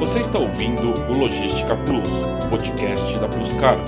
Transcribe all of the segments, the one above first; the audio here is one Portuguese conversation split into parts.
Você está ouvindo o Logística Plus, podcast da Plus Cargo.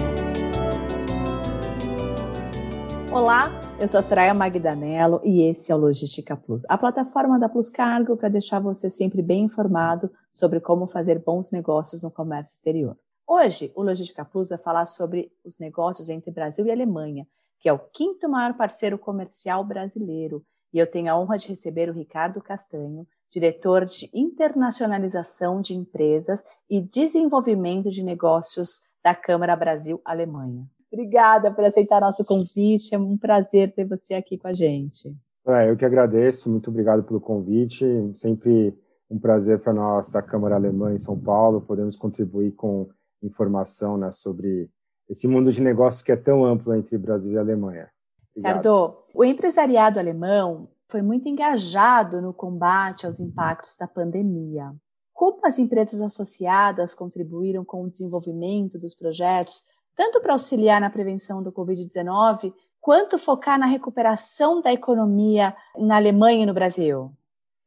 Olá, eu sou a Soraya Magdanello e esse é o Logística Plus, a plataforma da Plus Cargo para deixar você sempre bem informado sobre como fazer bons negócios no comércio exterior. Hoje, o Logística Plus vai falar sobre os negócios entre Brasil e Alemanha, que é o quinto maior parceiro comercial brasileiro. E eu tenho a honra de receber o Ricardo Castanho, diretor de internacionalização de empresas e desenvolvimento de negócios da Câmara Brasil-Alemanha. Obrigada por aceitar nosso convite, é um prazer ter você aqui com a gente. É, eu que agradeço, muito obrigado pelo convite, sempre um prazer para nós da Câmara Alemã em São Paulo, podemos contribuir com informação né, sobre esse mundo de negócios que é tão amplo entre Brasil e Alemanha. Ricardo, o empresariado alemão foi muito engajado no combate aos impactos da pandemia. Como as empresas associadas contribuíram com o desenvolvimento dos projetos, tanto para auxiliar na prevenção do Covid-19, quanto focar na recuperação da economia na Alemanha e no Brasil?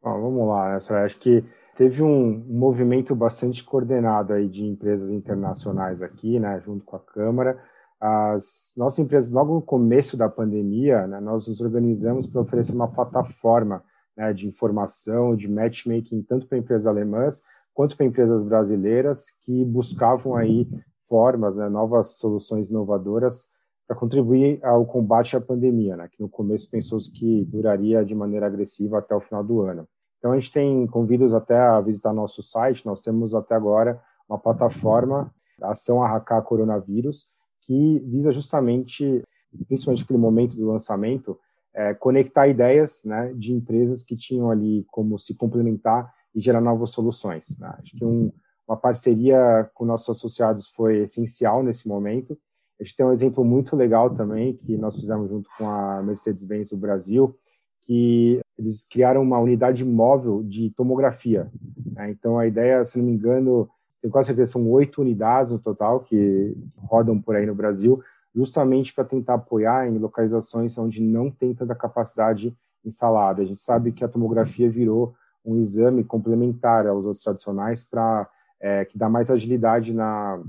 Bom, vamos lá, né, Acho que teve um movimento bastante coordenado aí de empresas internacionais aqui, né, junto com a Câmara, as nossas empresas, logo no começo da pandemia, né, nós nos organizamos para oferecer uma plataforma né, de informação, de matchmaking, tanto para empresas alemãs quanto para empresas brasileiras que buscavam aí formas, né, novas soluções inovadoras para contribuir ao combate à pandemia, né, que no começo pensou-se que duraria de maneira agressiva até o final do ano. Então a gente tem convidos até a visitar nosso site, nós temos até agora uma plataforma, Ação Arracar Coronavírus, que visa justamente, principalmente naquele momento do lançamento, é, conectar ideias né, de empresas que tinham ali como se complementar e gerar novas soluções. Né? Acho que um, uma parceria com nossos associados foi essencial nesse momento. A gente tem um exemplo muito legal também que nós fizemos junto com a Mercedes-Benz do Brasil, que eles criaram uma unidade móvel de tomografia. Né? Então a ideia, se não me engano, tenho quase certeza são oito unidades no total que rodam por aí no Brasil, justamente para tentar apoiar em localizações onde não tem tanta capacidade instalada. A gente sabe que a tomografia virou um exame complementar aos outros tradicionais para é, que dá mais agilidade na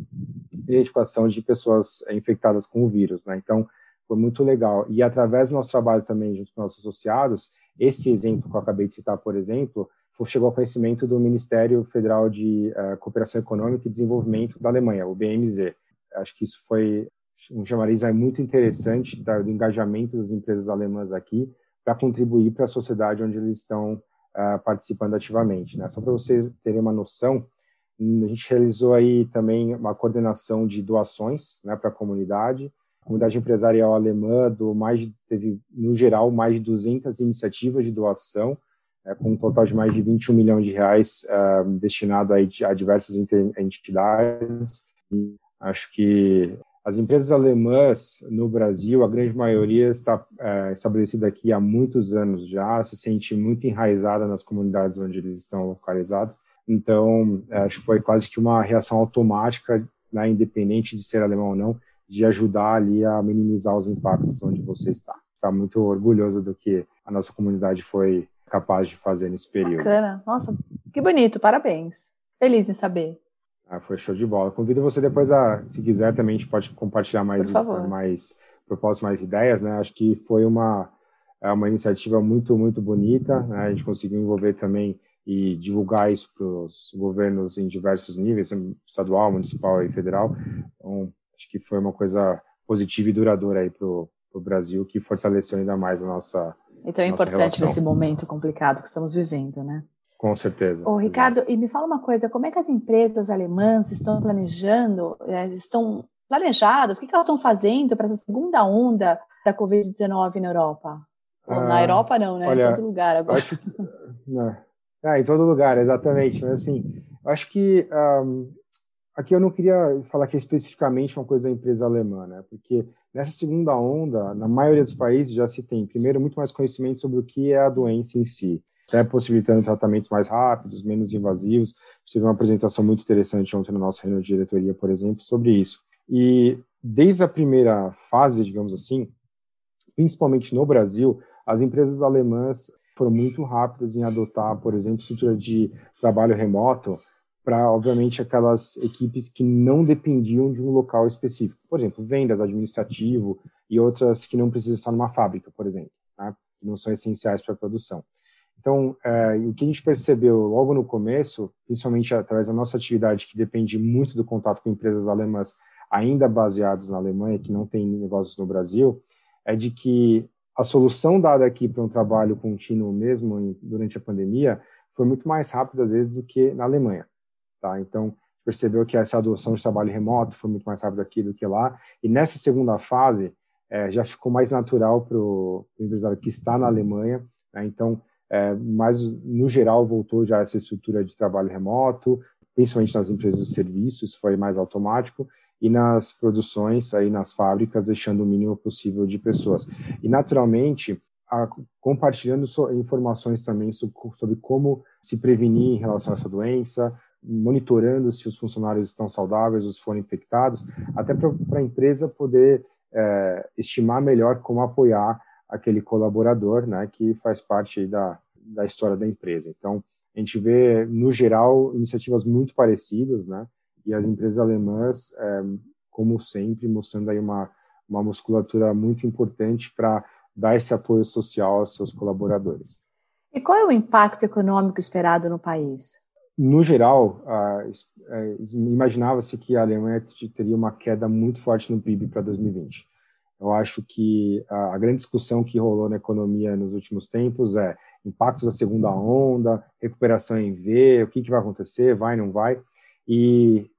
identificação de pessoas infectadas com o vírus, né? Então, foi muito legal. E através do nosso trabalho também junto com nossos associados, esse exemplo que eu acabei de citar, por exemplo, chegou ao conhecimento do Ministério Federal de uh, Cooperação Econômica e Desenvolvimento da Alemanha, o BMZ. Acho que isso foi um chamariz muito interessante do engajamento das empresas alemãs aqui para contribuir para a sociedade onde eles estão uh, participando ativamente. Né? Só para vocês terem uma noção, a gente realizou aí também uma coordenação de doações né, para a comunidade. A comunidade empresarial alemã do mais teve, no geral, mais de 200 iniciativas de doação, é, com um total de mais de 21 milhões de reais uh, destinado a, a diversas entidades. E acho que as empresas alemãs no Brasil, a grande maioria está é, estabelecida aqui há muitos anos já, se sente muito enraizada nas comunidades onde eles estão localizados. Então, é, acho que foi quase que uma reação automática, né, independente de ser alemão ou não, de ajudar ali a minimizar os impactos onde você está. Está muito orgulhoso do que a nossa comunidade foi capaz de fazer nesse período. Bacana. Nossa, que bonito, parabéns. Feliz em saber. Ah, foi show de bola. Convido você depois a, se quiser, também a gente pode compartilhar mais, mais propósitos, mais ideias, né? Acho que foi uma, é uma iniciativa muito, muito bonita, né? A gente conseguiu envolver também e divulgar isso para os governos em diversos níveis, estadual, municipal e federal. Então, acho que foi uma coisa positiva e duradoura aí para o Brasil, que fortaleceu ainda mais a nossa então é importante relação. nesse momento complicado que estamos vivendo, né? Com certeza. Ô, Ricardo, Exato. e me fala uma coisa, como é que as empresas alemãs estão planejando, eh, estão planejadas, o que, elas estão fazendo para essa segunda onda da Covid-19 na Europa? Ah, na Europa não, né? Olha, em todo lugar agora. Acho não. Ah, em todo lugar, exatamente. Mas assim, acho que um, aqui eu não queria falar que é especificamente uma coisa da empresa alemã, né? Porque Nessa segunda onda, na maioria dos países já se tem, primeiro, muito mais conhecimento sobre o que é a doença em si, até possibilitando tratamentos mais rápidos, menos invasivos. Tive uma apresentação muito interessante ontem na nossa reunião de diretoria, por exemplo, sobre isso. E desde a primeira fase, digamos assim, principalmente no Brasil, as empresas alemãs foram muito rápidas em adotar, por exemplo, estrutura de trabalho remoto para, obviamente, aquelas equipes que não dependiam de um local específico. Por exemplo, vendas, administrativo e outras que não precisam estar numa fábrica, por exemplo, né? que não são essenciais para a produção. Então, é, o que a gente percebeu logo no começo, principalmente através da nossa atividade, que depende muito do contato com empresas alemãs ainda baseadas na Alemanha, que não tem negócios no Brasil, é de que a solução dada aqui para um trabalho contínuo mesmo em, durante a pandemia foi muito mais rápida, às vezes, do que na Alemanha. Tá? Então, percebeu que essa adoção de trabalho remoto foi muito mais rápida aqui do que lá. E nessa segunda fase, é, já ficou mais natural para o empresário que está na Alemanha. Né? Então, é, mas no geral voltou já essa estrutura de trabalho remoto, principalmente nas empresas de serviços, foi mais automático, e nas produções, aí nas fábricas, deixando o mínimo possível de pessoas. E, naturalmente, a, compartilhando so, informações também sobre, sobre como se prevenir em relação a essa doença, monitorando se os funcionários estão saudáveis ou se foram infectados, até para a empresa poder é, estimar melhor como apoiar aquele colaborador, né, que faz parte da, da história da empresa. Então, a gente vê, no geral, iniciativas muito parecidas, né, e as empresas alemãs, é, como sempre, mostrando aí uma, uma musculatura muito importante para dar esse apoio social aos seus colaboradores. E qual é o impacto econômico esperado no país? No geral, imaginava-se que a Alemanha teria uma queda muito forte no PIB para 2020. Eu acho que a, grande discussão que rolou na economia nos últimos tempos é impactos da segunda onda, recuperação em V, o que, vai acontecer, vai, não vai. E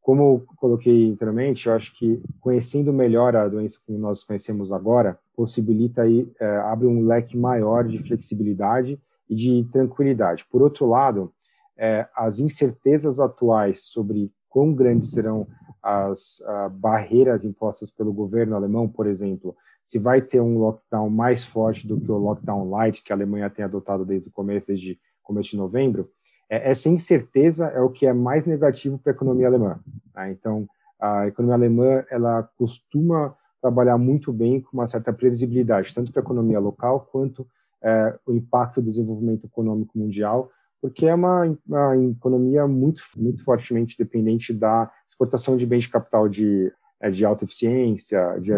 como coloquei anteriormente, eu acho que conhecendo melhor a doença como nós conhecemos agora, possibilita aí, é, abre um leque maior de flexibilidade e de tranquilidade. Por outro lado, é, as incertezas atuais sobre quão grandes serão as uh, barreiras impostas pelo governo alemão, por exemplo, se vai ter um lockdown mais forte do que o lockdown light que a Alemanha tem adotado desde o começo, desde começo de novembro, é, essa incerteza é o que é mais negativo para a economia alemã. Tá? Então, a economia alemã ela costuma trabalhar muito bem com uma certa previsibilidade, tanto para a economia local quanto é, o impacto do desenvolvimento econômico mundial porque é uma, uma economia muito, muito fortemente dependente da exportação de bens de capital de, é, de alta eficiência, de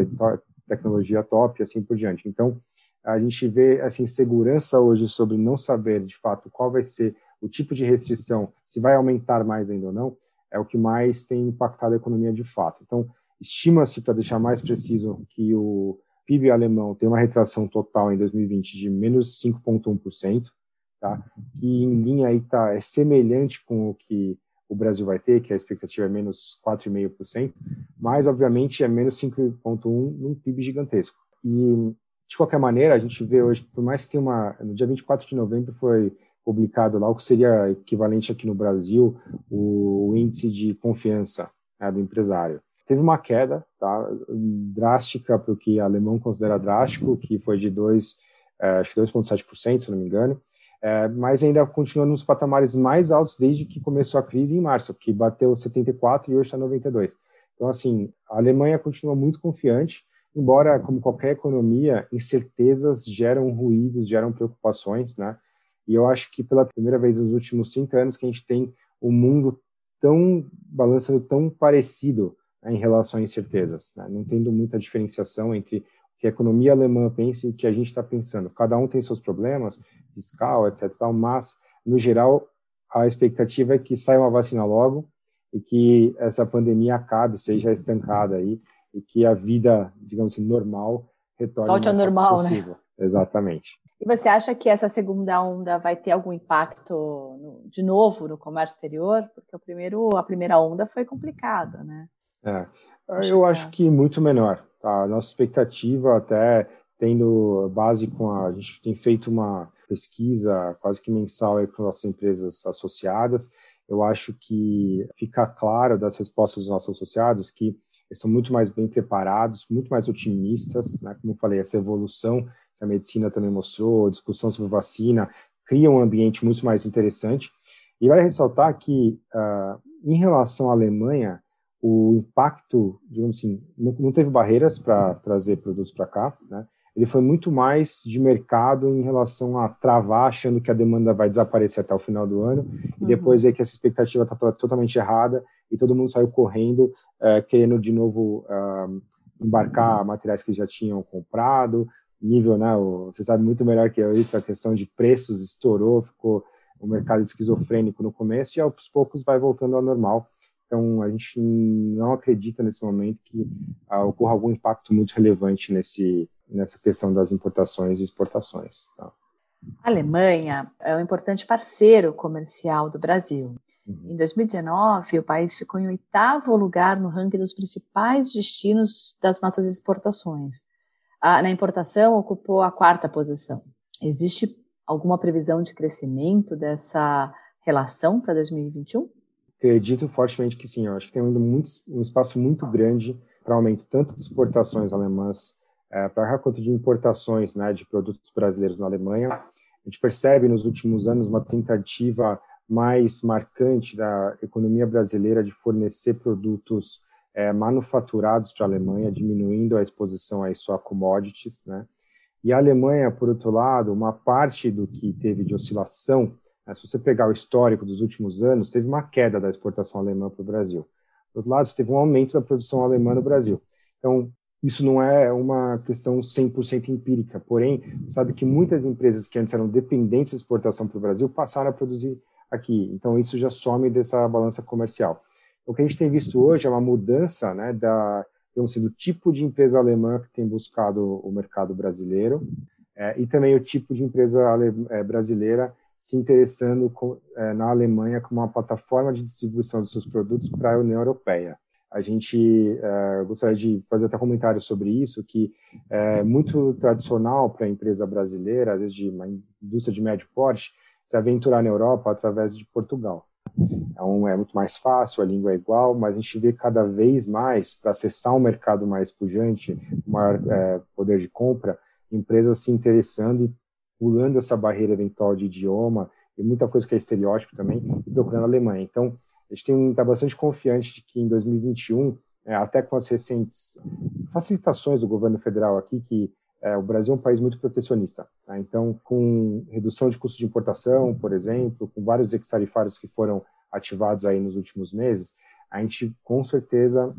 tecnologia top e assim por diante. Então, a gente vê essa insegurança hoje sobre não saber, de fato, qual vai ser o tipo de restrição, se vai aumentar mais ainda ou não, é o que mais tem impactado a economia de fato. Então, estima-se, para deixar mais preciso, que o PIB alemão tem uma retração total em 2020 de menos 5,1%, tá? que em linha aí tá, é semelhante com o que o Brasil vai ter, que a expectativa é menos 4,5%, mas obviamente é menos 5,1% num PIB gigantesco. E de qualquer maneira, a gente vê hoje, por mais que tenha uma. No dia 24 de novembro foi publicado lá o que seria equivalente aqui no Brasil o, índice de confiança né, do empresário. Teve uma queda tá, drástica para o que o alemão considera drástico, que foi de 2, é, acho que 2,7%, se não me engano, é, mas ainda continua nos patamares mais altos desde que começou a crise em março, que bateu 74 e hoje está 92. Então, assim, a Alemanha continua muito confiante, embora, como qualquer economia, incertezas geram ruídos, geram preocupações, né? E eu acho que pela primeira vez nos últimos 30 anos que a gente tem um mundo tão balançando tão parecido né, em relação a incertezas, né? não tendo muita diferenciação entre que a economia alemã pensa e que a gente está pensando. Cada um tem seus problemas, fiscal, etc. Mas, no geral, a expectativa é que saia uma vacina logo e que essa pandemia acabe, seja estancada aí, e que a vida, digamos assim, normal retorne Volte ao normal, né? possível. né? Exatamente. E você acha que essa segunda onda vai ter algum impacto no, de novo no comércio exterior? Porque o primeiro, a primeira onda foi complicada, né? É, eu acho que muito menor. A nossa expectativa, até tendo base com a. A gente tem feito uma pesquisa quase que mensal aí com nossas empresas associadas. Eu acho que fica claro das respostas dos nossos associados que eles são muito mais bem preparados, muito mais otimistas, né? Como eu falei, essa evolução que a medicina também mostrou, discussão sobre vacina, cria um ambiente muito mais interessante. E vale ressaltar que, uh, em relação à Alemanha, o impacto, digamos assim, não, não teve barreiras para trazer produtos para cá, né? ele foi muito mais de mercado em relação a travar, achando que a demanda vai desaparecer até o final do ano, uhum. e depois ver que essa expectativa está totalmente errada e todo mundo saiu correndo, é, querendo de novo uh, embarcar materiais que já tinham comprado, nível, né, você sabe muito melhor que eu isso, a questão de preços estourou, ficou o um mercado esquizofrênico no começo, e aos poucos vai voltando ao normal. Então, a gente não acredita nesse momento que uh, ocorra algum impacto muito relevante nesse, nessa questão das importações e exportações. Tá? A Alemanha é um importante parceiro comercial do Brasil. Uhum. Em 2019, o país ficou em oitavo lugar no ranking dos principais destinos das nossas exportações. na importação, ocupou a quarta posição. Existe alguma previsão de crescimento dessa relação para 2021? Acredito fortemente que sim. Eu acho que tem muito, um espaço muito grande para aumento tanto de exportações alemãs é, para quanto de importações né, de produtos brasileiros na Alemanha. A gente percebe nos últimos anos uma tentativa mais marcante da economia brasileira de fornecer produtos é, manufaturados para a Alemanha, diminuindo a exposição aí só a commodities, né? E a Alemanha, por outro lado, uma parte do que teve de oscilação, se você pegar o histórico dos últimos anos, teve uma queda da exportação alemã para o Brasil. Por outro lado, teve um aumento da produção alemã no Brasil. Então, isso não é uma questão 100% empírica, porém, sabe que muitas empresas que antes eram dependentes da exportação para o Brasil passaram a produzir aqui. Então, isso já some dessa balança comercial. O que a gente tem visto hoje é uma mudança né, da, assim, do tipo de empresa alemã que tem buscado o mercado brasileiro é, e também o tipo de empresa é, brasileira se interessando com, é, na Alemanha como uma plataforma de distribuição dos seus produtos para a União Europeia a gente é, gostaria de fazer até um comentário sobre isso, que é muito tradicional para a empresa brasileira, às vezes de uma indústria de médio porte, se aventurar na Europa através de Portugal. Então, é muito mais fácil, a língua é igual, mas a gente vê cada vez mais, para acessar um mercado mais pujante, maior é, poder de compra, empresas se interessando e pulando essa barreira eventual de idioma, e muita coisa que é estereótipo também, e procurando a Alemanha. Então, a gente está bastante confiante de que em 2021, é, até com as recentes facilitações do governo federal aqui, que é, o Brasil é um país muito protecionista. Tá? Então, com redução de custos de importação, por exemplo, com vários ex-tarifários que foram ativados aí nos últimos meses, a gente com certeza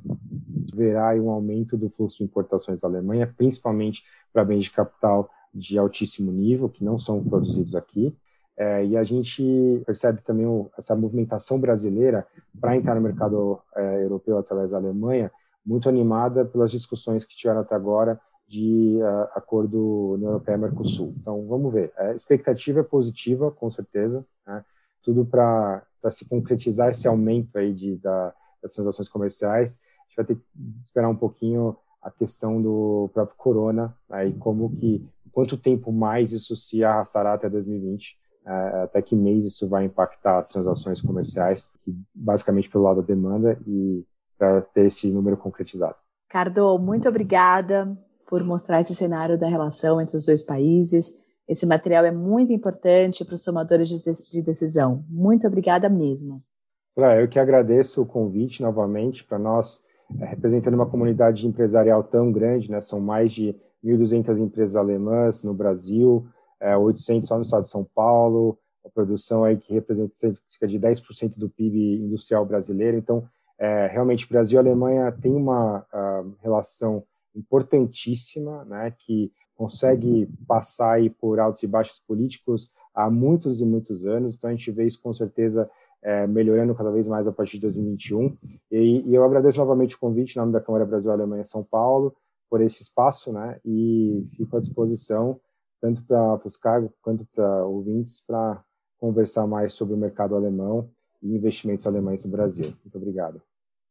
verá um aumento do fluxo de importações da Alemanha, principalmente para bens de capital de altíssimo nível, que não são produzidos aqui, é, e a gente percebe também o, essa movimentação brasileira para entrar no mercado é, europeu através da Alemanha, muito animada pelas discussões que tiveram até agora de uh, acordo União Europeia-Mercosul. Então, vamos ver. A expectativa é positiva, com certeza, né? tudo para se concretizar esse aumento aí de, da, das transações comerciais. A gente vai ter que esperar um pouquinho a questão do próprio corona, né? e como que, quanto tempo mais isso se arrastará até 2020, é, até que mês isso vai impactar as transações comerciais, basicamente pelo lado da demanda e para ter esse número concretizado. Cardo, muito obrigada por mostrar esse cenário da relação entre os dois países. Esse material é muito importante para os tomadores de decisão. Muito obrigada mesmo. Eu que agradeço o convite novamente para nós, é, representando uma comunidade empresarial tão grande, né? são mais de 1.200 empresas alemãs no Brasil, é, 800 só no estado de São Paulo, a produção aí que representa cerca de 10% do PIB industrial brasileiro. Então, é, realmente, Brasil e Alemanha têm uma relação importantíssima, né, que consegue passar aí por altos e baixos políticos há muitos e muitos anos. Então, a gente vê isso com certeza é, melhorando cada vez mais a partir de 2021. E, e eu agradeço novamente o convite em nome da Câmara Brasil Alemanha São Paulo por esse espaço, né, e fico à disposição tanto para os cargos quanto para ouvintes, para conversar mais sobre o mercado alemão e investimentos alemães no Brasil. Muito obrigado.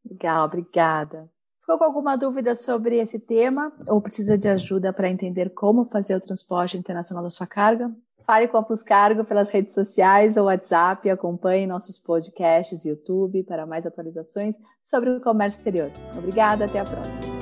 Legal, obrigada. Ficou com alguma dúvida sobre esse tema ou precisa de ajuda para entender como fazer o transporte internacional da sua carga? Fale com a Plus Cargo pelas redes sociais ou WhatsApp e acompanhe nossos podcasts e YouTube para mais atualizações sobre o comércio exterior. Obrigada, até a próxima.